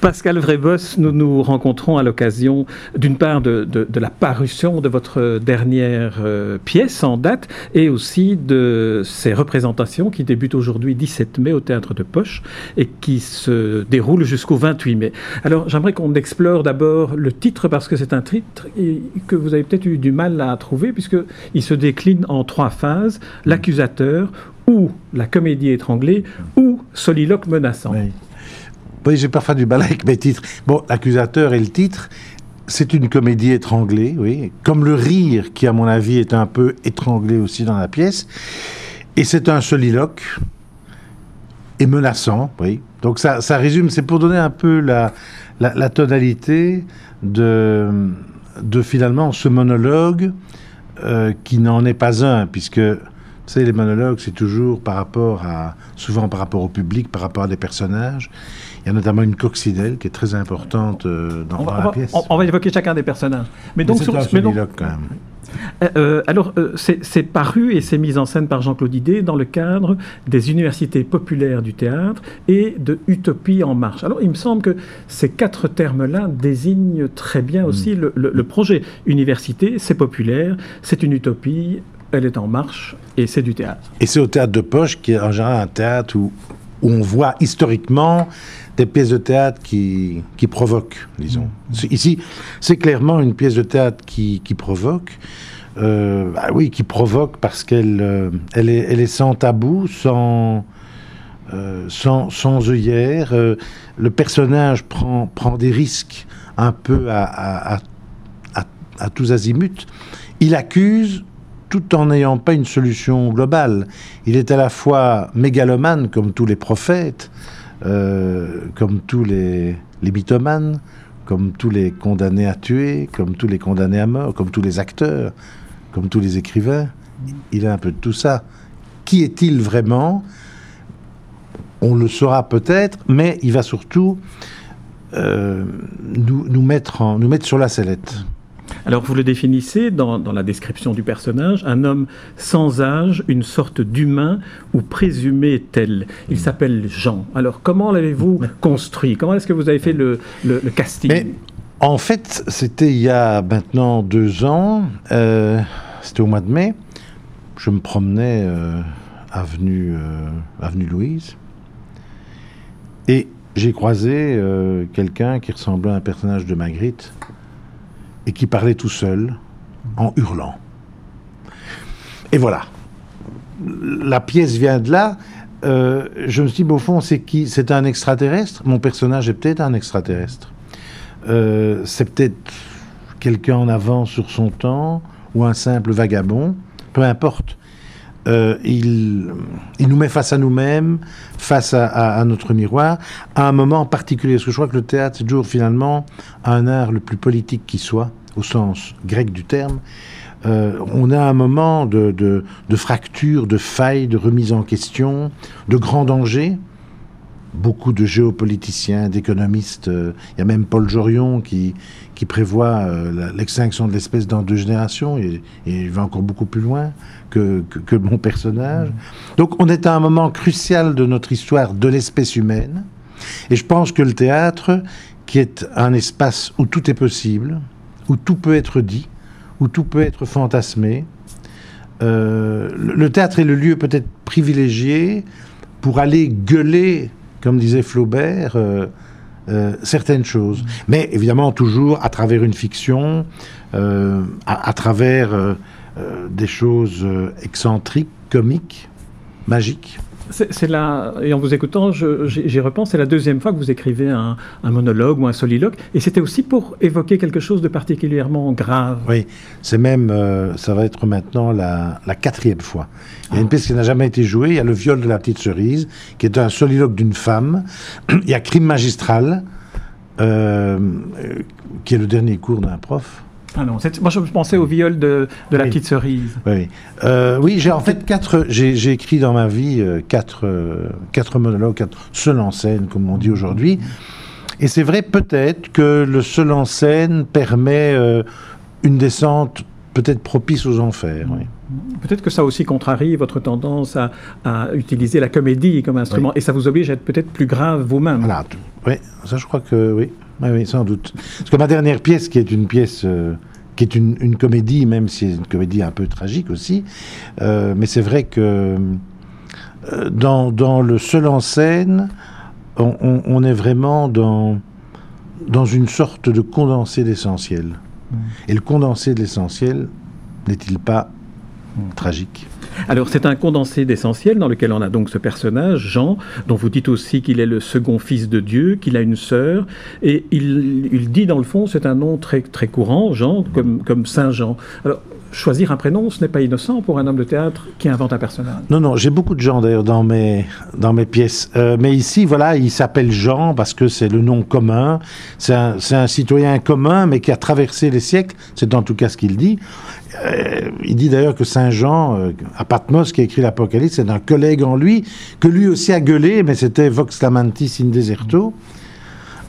Pascal Vrébos, nous nous rencontrons à l'occasion d'une part de, de, de, la parution de votre dernière euh, pièce en date et aussi de ces représentations qui débutent aujourd'hui 17 mai au Théâtre de Poche et qui se déroulent jusqu'au 28 mai. Alors j'aimerais qu'on explore d'abord le titre parce que c'est un titre que vous avez peut-être eu du mal à trouver puisqu'il se décline en trois phases, l'accusateur ou la comédie étranglée ou soliloque menaçant. Oui. Oui, j'ai parfois du mal avec mes titres. Bon, l'accusateur et le titre, c'est une comédie étranglée, oui, comme le rire qui, à mon avis, est un peu étranglé aussi dans la pièce. Et c'est un soliloque et menaçant, oui. Donc ça, ça résume, c'est pour donner un peu la, la, tonalité de, de finalement ce monologue euh, qui n'en est pas un, puisque vous savez, les monologues, c'est toujours par rapport à, souvent par rapport au public, par rapport à des personnages. Il y a notamment une coccinelle qui est très importante euh, dans, on va, dans la on va, pièce. On, on, va évoquer chacun des personnages. Mais, donc, c'est un soliloque quand même. Euh, alors, euh, c'est paru et c'est mis en scène par Jean-Claude Idé dans le cadre des universités populaires du théâtre et de Utopie en marche. Alors, il me semble que ces quatre termes-là désignent très bien aussi mmh. le, le, le projet. Université, c'est populaire, c'est une utopie, elle est en marche et c'est du théâtre. Et c'est au théâtre de poche qui est en général un théâtre où, où on voit historiquement des pièces de théâtre qui, qui provoquent, disons. Mmh. Ici, c'est clairement une pièce de théâtre qui, qui provoque. Euh, bah oui, qui provoque parce qu'elle euh, elle est, elle est sans tabou, sans, euh, sans, sans œillère. le personnage prend, prend des risques un peu à, à, à, à tous azimuts. Il accuse tout en n'ayant pas une solution globale. Il est à la fois mégalomane, comme tous les prophètes, euh, comme tous les, les comme tous les condamnés à tuer, comme tous les condamnés à mort, comme tous les acteurs, comme tous les écrivains. Il a un peu de tout ça. Qui est-il vraiment? On le saura peut-être, mais il va surtout euh, nous mettre sur la sellette. Alors vous le définissez dans, dans, la description du personnage, un homme sans âge, une sorte d'humain ou présumé tel. Il s'appelle Jean. Alors comment l'avez-vous construit? Comment est-ce que vous avez fait le, le, le casting? Mais, En fait, c'était il y a maintenant deux ans, euh, c'était au mois de mai, je me promenais euh, avenue, euh, avenue Louise. Et j'ai croisé euh, quelqu'un qui ressemblait à un personnage de Magritte et qui parlait tout seul, en hurlant. Et voilà. La pièce vient de là. Euh, je me suis dit, au fond, c'est qui? C'est un extraterrestre? Mon personnage est peut-être un extraterrestre. Euh, c'est peut-être quelqu'un en avant sur son temps, ou un simple vagabond, peu importe. Euh, il, nous met face à nous-mêmes, face à, notre miroir, à un moment particulier. Parce que je crois que le théâtre, c'est toujours finalement un art le plus politique qui soit, au sens grec du terme. Euh, on a un moment de, de, de, fracture, de faille, de remise en question, de grand danger. Beaucoup de géopoliticiens, d'économistes, euh, il y a même Paul Jorion qui, qui prévoit euh, l'extinction de l'espèce dans deux générations, et, il va encore beaucoup plus loin que, que, mon personnage. Donc on est à un moment crucial de notre histoire de l'espèce humaine, et je pense que le théâtre, qui est un espace où tout est possible, où tout peut être dit, où tout peut être fantasmé. Euh, le théâtre est le lieu peut-être privilégié pour aller gueuler, comme disait Flaubert, euh, euh, certaines choses. Mais évidemment, toujours à travers une fiction, à, à, travers des choses excentriques, comiques, magiques. C'est là, et en vous écoutant, j'y repense, c'est la deuxième fois que vous écrivez un, monologue ou un soliloque, et c'était aussi pour évoquer quelque chose de particulièrement grave. Oui, c'est même, euh, ça va être maintenant la, quatrième fois. Il y a une pièce qui n'a jamais été jouée, il y a Le viol de la petite cerise, qui est un soliloque d'une femme, il y a Crime magistral, euh, qui est le dernier cours d'un prof. Ah non, moi je pensais au viol de, la petite cerise. Oui, euh, oui j'ai en fait quatre. J'ai écrit dans ma vie euh, quatre, quatre monologues, quatre seuls en scène, comme on dit aujourd'hui. Et c'est vrai peut-être que le seul en scène permet une descente peut-être propice aux enfers. Oui. Peut-être que ça aussi contrarie votre tendance à, utiliser la comédie comme instrument, et ça vous oblige à être peut-être plus grave vous-même. Voilà, oui, ça je crois que oui. Oui, sans doute. Parce que ma dernière pièce, qui est une pièce euh, qui est une, comédie, même si c'est une comédie un peu tragique aussi, euh, mais c'est vrai que euh, dans, le seul en scène, on, est vraiment dans, dans une sorte de condensé d'essentiel. Mmh. Et le condensé de l'essentiel n'est-il pas tragique? Alors c'est un condensé d'essentiel dans lequel on a donc ce personnage, Jean, dont vous dites aussi qu'il est le second fils de Dieu, qu'il a une sœur, et il, dit dans le fond, c'est un nom très, très courant, Jean, comme, comme Saint Jean. Alors choisir un prénom, ce n'est pas innocent pour un homme de théâtre qui invente un personnage. Non, non, j'ai beaucoup de gens d'ailleurs dans mes, dans mes pièces. Euh, mais ici, voilà, il s'appelle Jean parce que c'est le nom commun. C'est un, citoyen commun, mais qui a traversé les siècles. C'est en tout cas ce qu'il dit. Euh, il dit d'ailleurs que Saint Jean, euh, à Patmos, qui a écrit l'Apocalypse, c'est un collègue en lui, que lui aussi a gueulé, mais c'était Vox Lamantis in Deserto.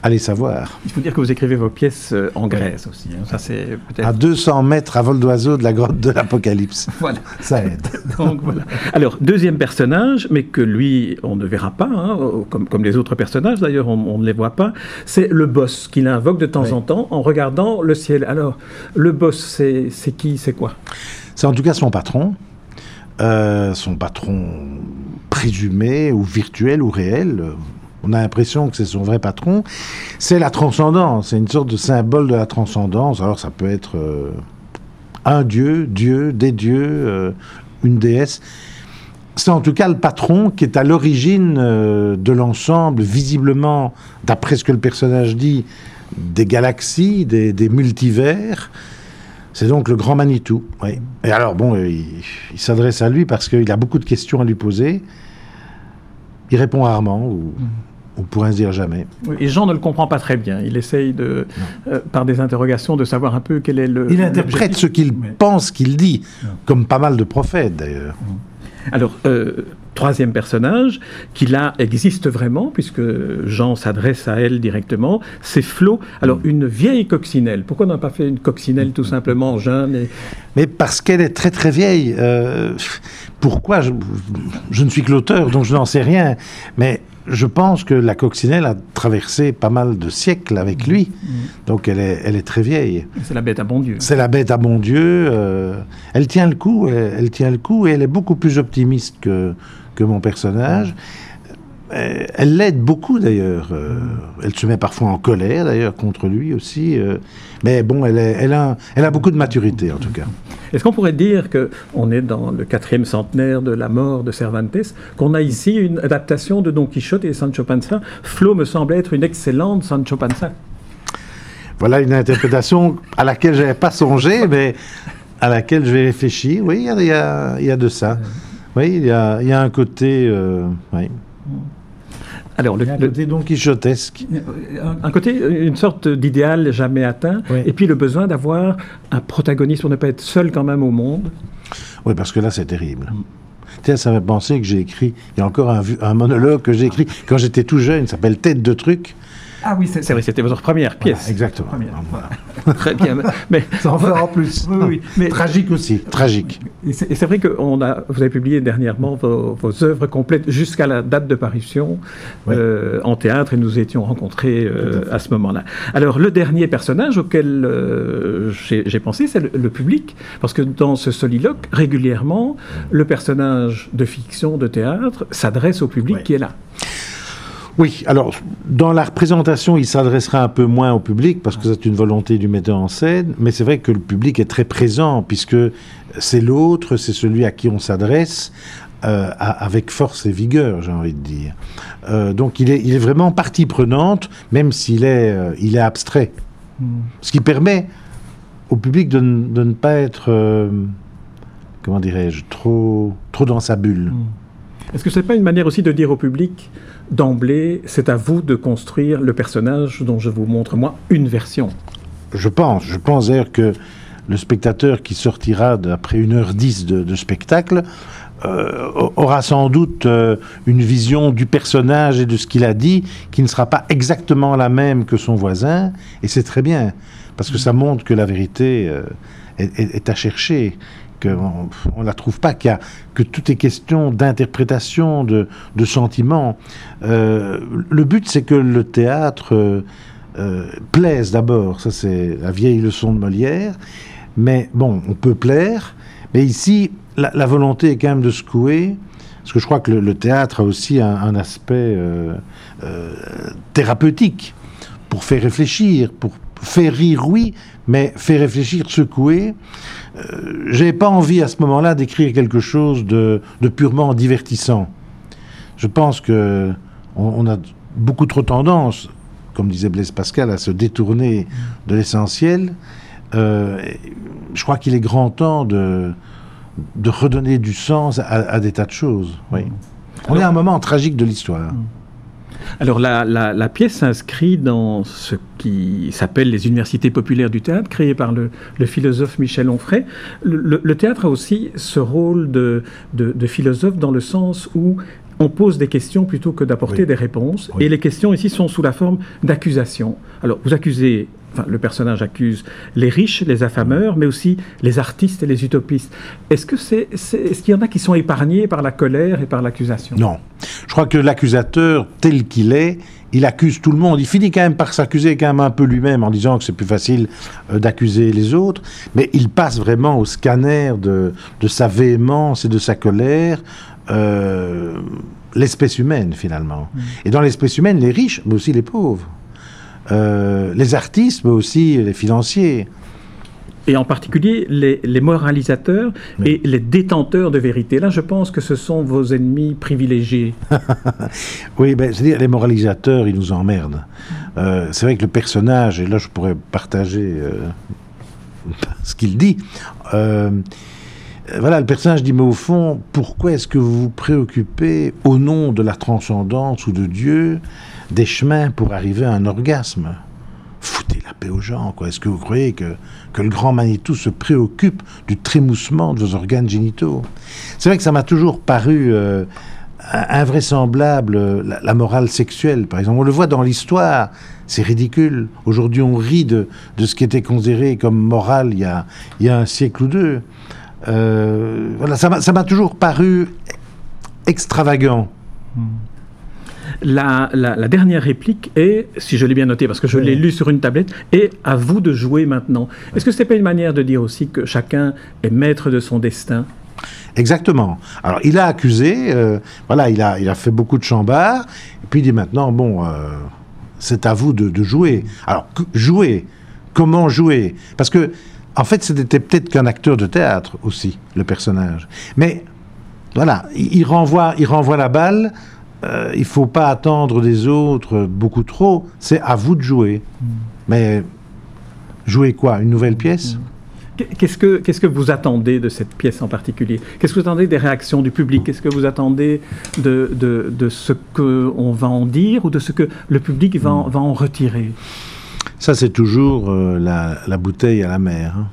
Allez savoir. Il faut dire que vous écrivez vos pièces euh, en Grèce aussi. Hein. Ça, c'est À 200 mètres à vol d'oiseau de la grotte de l'Apocalypse. voilà. Ça aide. Donc, voilà. Alors, deuxième personnage, mais que lui, on ne verra pas, hein, comme, comme les autres personnages d'ailleurs, on, ne les voit pas, c'est le boss qu'il invoque de temps en temps en regardant le ciel. Alors, le boss, c'est qui, c'est quoi? C'est en tout cas son patron. Euh, son patron présumé ou virtuel ou réel, on a l'impression que c'est son vrai patron, c'est la transcendance, c'est une sorte de symbole de la transcendance. Alors ça peut être euh, un dieu, Dieu, des dieux, euh, une déesse. C'est en tout cas le patron qui est à l'origine euh, de l'ensemble, visiblement, d'après ce que le personnage dit, des galaxies, des, multivers. C'est donc le grand Manitou. Et alors, bon, il, il s'adresse à lui parce qu'il a beaucoup de questions à lui poser. Il répond rarement. Ou... Mm on pourrait se dire jamais. et Jean ne le comprend pas très bien. Il essaye, de, euh, par des interrogations, de savoir un peu quel est le. Il interprète ce qu'il pense qu'il dit, comme pas mal de prophètes d'ailleurs. Alors, euh, troisième personnage, qui là existe vraiment, puisque Jean s'adresse à elle directement, c'est Flo. Alors, mm. une vieille coccinelle. Pourquoi on n'a pas fait une coccinelle tout simplement jeune Mais parce qu'elle est très très vieille. Euh, pourquoi je, je, ne suis que l'auteur, donc je n'en sais rien. Mais je pense que la coccinelle a traversé pas mal de siècles avec lui. Mm. Donc elle est, elle est très vieille. C'est la bête à bon Dieu. C'est la bête à bon Dieu. Euh, elle tient le coup, elle, tient le coup et elle est beaucoup plus optimiste que, que mon personnage. Elle l'aide beaucoup d'ailleurs. Euh, elle se met parfois en colère d'ailleurs contre lui aussi. Euh, mais bon, elle, elle, a, elle a beaucoup de maturité en tout cas. Est-ce qu'on pourrait dire qu'on est dans le quatrième centenaire de la mort de Cervantes, qu'on a ici une adaptation de Don Quichotte et Sancho Panza? Flo me semble être une excellente Sancho Panza. Voilà une interprétation à laquelle je n'avais pas songé, mais à laquelle je vais réfléchir. Oui, il y a, il y a de ça. Oui, il y a, il y a un côté. oui. Alors, le, côté donc quichotesque. Un côté, une sorte d'idéal jamais atteint, et puis le besoin d'avoir un protagoniste pour ne pas être seul quand même au monde. Oui, parce que là, c'est terrible. Mm. Tiens, ça m'a pensé que j'ai écrit, il y a encore un, un monologue que j'ai écrit quand j'étais tout jeune, il s'appelle Tête de truc. Ah oui, c'est vrai, c'était votre première pièce. exactement. Très bien. Mais, en plus. Oui, Mais, tragique aussi, tragique. Et c'est vrai que a, vous avez publié dernièrement vos, œuvres complètes jusqu'à la date de parution euh, en théâtre et nous étions rencontrés euh, à ce moment-là. Alors, le dernier personnage auquel euh, j'ai pensé, c'est le, public. Parce que dans ce soliloque, régulièrement, le personnage de fiction, de théâtre, s'adresse au public qui est là. Oui, alors dans la représentation, il s'adressera un peu moins au public parce que c'est une volonté du metteur en scène, mais c'est vrai que le public est très présent puisque c'est l'autre, c'est celui à qui on s'adresse euh, avec force et vigueur, j'ai envie de dire. Euh, donc il est, il est vraiment partie prenante, même s'il est, euh, il est abstrait. Hmm. Ce qui permet au public de, ne pas être, comment dirais-je, trop, trop dans sa bulle. Hmm. Est-ce que ce n'est pas une manière aussi de dire au public d'emblée, c'est à vous de construire le personnage dont je vous montre, moi, une version? Je pense. Je pense d'ailleurs que le spectateur qui sortira après 1h10 de, de spectacle euh, aura sans doute euh, une vision du personnage et de ce qu'il a dit qui ne sera pas exactement la même que son voisin. Et c'est très bien, parce que ça montre que la vérité euh, est à chercher. Qu'on on la trouve pas, a- que tout est question d'interprétation, de, de sentiments. Euh, le but, c'est que le théâtre euh, euh, plaise d'abord. Ça, c'est la vieille leçon de Molière. Mais bon, on peut plaire. Mais ici, la, volonté est quand même de secouer. Parce que je crois que le, théâtre a aussi un, aspect thérapeutique pour faire réfléchir, pour faire rire, oui, mais faire réfléchir, secouer. Euh, J'ai pas envie à ce moment-là d'écrire quelque chose de, purement divertissant. Je pense que on, a beaucoup trop tendance, comme disait Blaise Pascal, à se détourner de l'essentiel. Euh, je crois qu'il est grand temps de, redonner du sens à, des tas de choses. Oui. On est à un moment tragique de l'histoire. Alors la, la- la pièce s'inscrit dans ce qui s'appelle les universités populaires du théâtre, créées par le, le philosophe Michel Onfray. Le, le- le théâtre a aussi ce rôle de, de- de philosophe dans le sens où on pose des questions plutôt que d'apporter Oui. des réponses. Oui. Et les questions ici sont sous la forme d'accusations. Alors vous accusez, enfin le personnage accuse les riches, les affameurs, mais aussi les artistes et les utopistes. Est-ce que c'est, est-ce qu'il y en a qui sont épargnés par la colère et par l'accusation? Non. Je crois que l'accusateur, tel qu'il est, il accuse tout le monde. Il finit quand même par s'accuser quand même un peu lui-même en disant que c'est plus facile euh, d'accuser les autres. Mais il passe vraiment au scanner de, de sa véhémence et de sa colère. euh, l'espèce humaine finalement. Et dans l'espèce humaine, les riches, mais aussi les pauvres. Euh, les artistes, mais aussi les financiers. et en particulier les, les moralisateurs Oui. et les détenteurs de vérité. Là, je pense que ce sont vos ennemis privilégiés. Oui, ben, c'est-à-dire les moralisateurs, ils nous emmerdent. Euh, c'est vrai que le personnage, et là je pourrais partager euh, ce qu'il dit, voilà, le personnage dit, mais au fond, pourquoi est-ce que vous vous préoccupez, au nom de la transcendance ou de Dieu, des chemins pour arriver à un orgasme? Foutez la paix aux gens, quoi. Est-ce que vous croyez que, que le grand Manitou se préoccupe du trémoussement de vos organes génitaux? C'est vrai que ça m'a toujours paru euh, invraisemblable, euh, la, morale sexuelle, par exemple. On le voit dans l'histoire, c'est ridicule. Aujourd'hui, on rit de, de ce qui était considéré comme moral il y a un siècle ou deux. Euh, voilà, ça m'a toujours paru extravagant. La, la- la dernière réplique est, si je l'ai bien noté, parce que je l'ai lu sur une tablette, est à vous de jouer maintenant. Est-ce que ce n'est pas une manière de dire aussi que chacun est maître de son destin? Exactement. Alors, il a accusé, euh, voilà, il a, il a fait beaucoup de chambards, et puis il dit maintenant, bon, euh, c'est à vous de, de jouer. Alors, jouer, comment jouer? Parce que, en fait, c'était peut-être qu'un acteur de théâtre aussi, le personnage. Mais, voilà, il, il renvoie, il renvoie la balle, euh, il faut pas attendre des autres beaucoup trop, c'est à vous de jouer. Mais, jouer quoi Une nouvelle pièce? Qu'est-ce que, qu'est-ce que vous attendez de cette pièce en particulier? Qu'est-ce que vous attendez des réactions du public? Qu'est-ce que vous attendez de, de, de ce qu'on va en dire ou de ce que le public va en, va en retirer? Ça, c'est toujours euh, la, la bouteille à la mer. hein.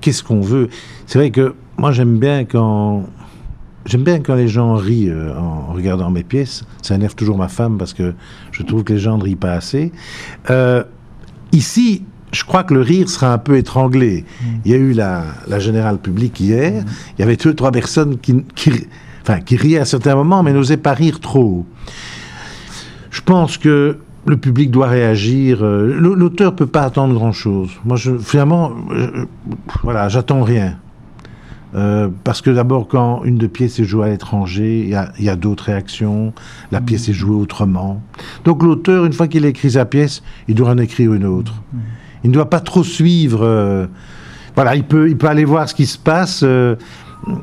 Qu'est-ce qu'on veut? C'est vrai que moi, j'aime bien quand j'aime bien quand les gens rient euh, en regardant mes pièces. Ça énerve toujours ma femme parce que je trouve que les gens ne rient pas assez. Euh, ici, je crois que le rire sera un peu étranglé. Il y a eu la, la générale publique hier. Il y avait deux, trois personnes qui, qui, enfin, qui riaient à certains moments, mais n'osaient pas rire trop. Je pense que le public doit réagir. euh, L'auteur peut pas attendre grand-chose. Moi, finalement, euh, voilà, j'attends rien. Euh, parce que d'abord, quand une de pièces est jouée à l'étranger, il y a, d'autres réactions. La pièce est jouée autrement. Donc l'auteur, une fois qu'il a écrit sa pièce, il doit en écrire une autre. Il ne doit pas trop suivre. euh, voilà, il peut, il peut aller voir ce qui se passe, euh,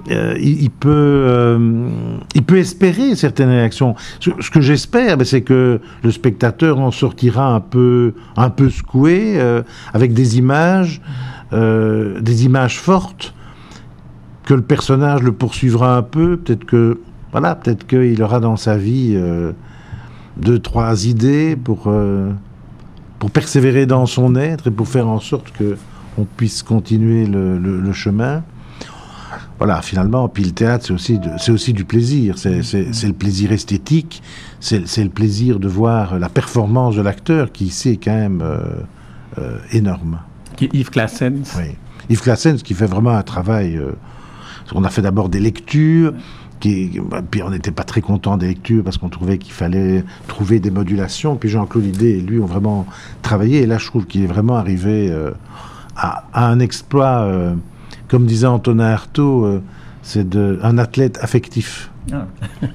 euh, il, peut, euh, il peut espérer certaines réactions. Ce, que j'espère, ben, c'est que le spectateur en sortira un peu, un peu secoué, euh, avec des images, des images fortes, que le personnage le poursuivra un peu, peut-être que, voilà, peut-être qu'il aura dans sa vie deux, trois idées pour, pour persévérer dans son être et pour faire en sorte que on puisse continuer le chemin voilà, finalement, puis le théâtre, c'est aussi, c'est aussi du plaisir. C'est, le plaisir esthétique, c'est, le plaisir de voir la performance de l'acteur qui ici est quand même euh, euh, énorme. Yves Classens. Oui. Yves Classens qui fait vraiment un travail. Euh, on a fait d'abord des lectures. Qui, puis on n'était pas très content des lectures parce qu'on trouvait qu'il fallait trouver des modulations. Puis Jean-Claude Lidé et lui ont vraiment travaillé. Et là, je trouve qu'il est vraiment arrivé à, à, un exploit comme disait Antonin Artaud, euh, c'est un athlète affectif. Ah.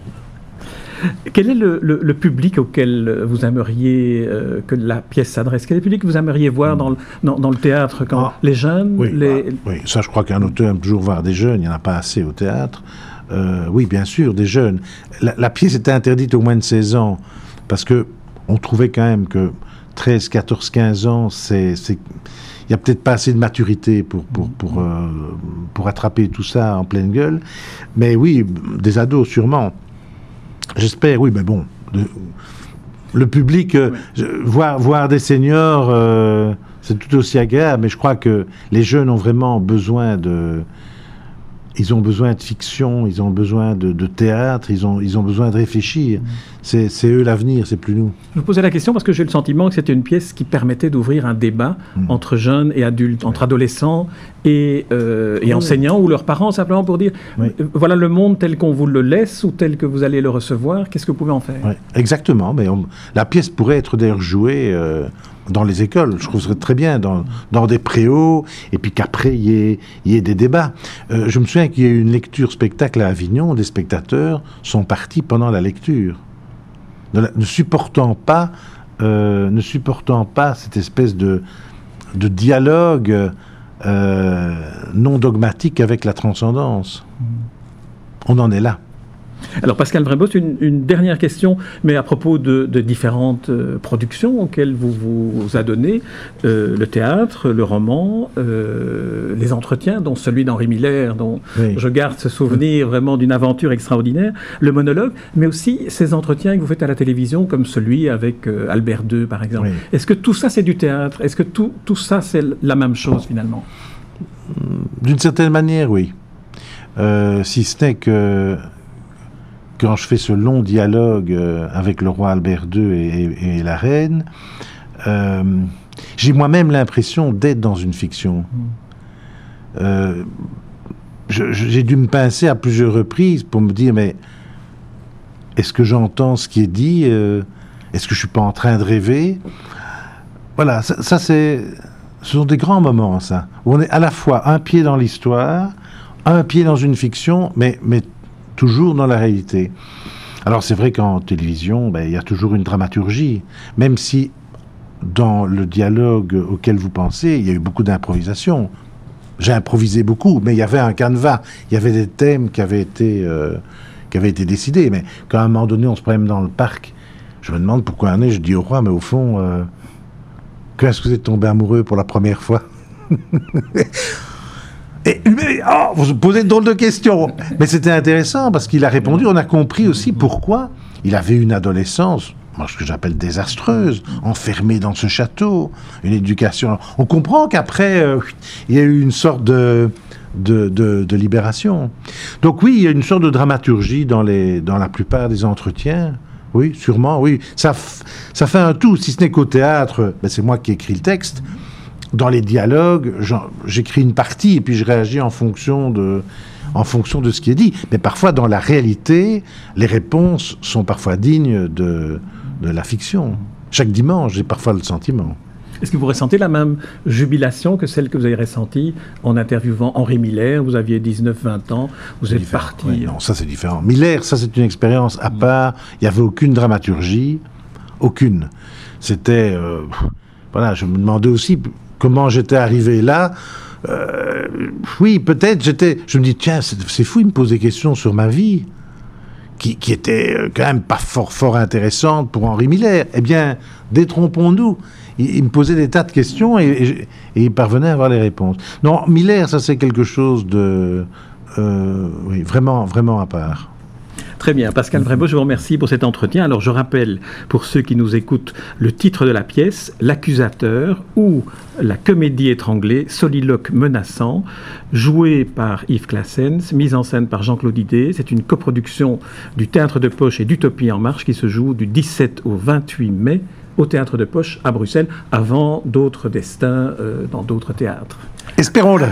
Quel est le, public auquel vous aimeriez euh, que la pièce s'adresse? Quel est le public que vous aimeriez voir dans le, dans, le théâtre quand ah. Les jeunes oui, les... Ah, oui, ça je crois qu'un auteur aime toujours voir des jeunes, il n'y en a pas assez au théâtre. Euh, oui, bien sûr, des jeunes. La, la, pièce était interdite au moins de 16 ans parce que on trouvait quand même que 13, 14, 15 ans, c'est il n'y a peut-être pas assez de maturité pour, pour, pour, euh, pour attraper tout ça en pleine gueule. Mais oui, des ados, sûrement. J'espère, oui, mais bon. le public, euh, voir, voir des seniors, euh, c'est tout aussi agréable, mais je crois que les jeunes ont vraiment besoin de, ils ont besoin de fiction, ils ont besoin de, théâtre, ils ont, ils ont besoin de réfléchir. C'est eux l'avenir, c'est plus nous. Je vous posais la question parce que j'ai le sentiment que c'était une pièce qui permettait d'ouvrir un débat hmm. entre jeunes et adultes, entre adolescents et, euh, et enseignants ou leurs parents, simplement pour dire euh, voilà le monde tel qu'on vous le laisse ou tel que vous allez le recevoir, qu'est-ce que vous pouvez en faire? Exactement, mais la pièce pourrait être d'ailleurs jouée. Euh, dans les écoles. Je trouve ça très bien, dans, dans des préaux, et puis qu'après, il y ait, y ait des débats. Euh, je me souviens qu'il y a eu une lecture spectacle à Avignon, des spectateurs sont partis pendant la lecture, ne, supportant pas, euh, ne supportant pas cette espèce de, de dialogue euh, non dogmatique avec la transcendance. On en est là. Alors Pascal une, une, dernière question, mais à propos de, différentes euh, productions auxquelles vous vous adonnez, euh, le théâtre, le roman, euh, les entretiens, dont celui d'Henri Miller, dont je garde ce souvenir vraiment d'une aventure extraordinaire, le monologue, mais aussi ces entretiens que vous faites à la télévision, comme celui avec Albert II, par exemple. Est-ce que tout ça, c'est du théâtre? Est-ce que tout, tout ça, c'est la même chose, finalement? D'une certaine manière, oui. si ce n'est que quand je fais ce long dialogue euh, avec le roi Albert II et, la reine, euh, j'ai moi-même l'impression d'être dans une fiction. Euh, j'ai dû me pincer à plusieurs reprises pour me dire, mais est-ce que j'entends ce qui est dit Est-ce que je suis pas en train de rêver? Voilà, ça, c'est, ce sont des grands moments, ça, où on est à la fois un pied dans l'histoire, un pied dans une fiction, mais, mais toujours dans la réalité. Alors c'est vrai qu'en télévision, ben, il y a toujours une dramaturgie, même si dans le dialogue auquel vous pensez, il y a eu beaucoup d'improvisation. J'ai improvisé beaucoup, mais il y avait un canevas, il y avait des thèmes qui avaient été, euh, qui avaient été décidés. Mais quand à un moment donné, on se promène dans le parc, je me demande pourquoi un est, je dis au roi, mais au fond, euh, quand est-ce que vous êtes tombé amoureux pour la première fois? oh, vous posez une drôle de question. Mais c'était intéressant parce qu'il a répondu. On a compris aussi pourquoi il avait une adolescence, moi ce que j'appelle désastreuse, enfermée dans ce château, une éducation. On comprend qu'après, euh, il y a eu une sorte de, de, de, libération. Donc oui, il y a une sorte de dramaturgie dans, les, dans la plupart des entretiens. Oui, sûrement, oui. Ça, ça fait un tout, si ce n'est qu'au théâtre, ben c'est moi qui écris le texte dans les dialogues, j'écris une partie et puis je réagis en fonction de, en fonction de ce qui est dit. Mais parfois, dans la réalité, les réponses sont parfois dignes de, de la fiction. Chaque dimanche, j'ai parfois le sentiment. Est-ce que vous ressentez la même jubilation que celle que vous avez ressentie en interviewant Henri Miller? Vous aviez 19-20 ans, vous êtes parti. non, ça c'est différent. Miller, ça c'est une expérience à part. Il n'y avait aucune dramaturgie, aucune. C'était. Euh, voilà, je me demandais aussi comment j'étais arrivé là. Euh, oui, peut-être j'étais. Je me dis, tiens, c'est fou, il me pose des questions sur ma vie, qui, qui était euh, quand même pas fort, fort intéressante pour Henri Miller. Eh bien, détrompons-nous. Il, me posait des tas de questions et, il parvenait à avoir les réponses. Non, Miller, ça c'est quelque chose de. Euh, oui, vraiment, vraiment à part. Très bien. Pascal Vrébeau, je vous remercie pour cet entretien. Alors, je rappelle, pour ceux qui nous écoutent, le titre de la pièce, L'accusateur ou la comédie étranglée, soliloque menaçant, joué par Yves Classens, mise en scène par Jean-Claude Idé. C'est une coproduction du Théâtre de Poche et d'Utopie en Marche qui se joue du 17 au 28 mai au Théâtre de Poche à Bruxelles, avant d'autres destins euh, dans d'autres théâtres. Espérons-le.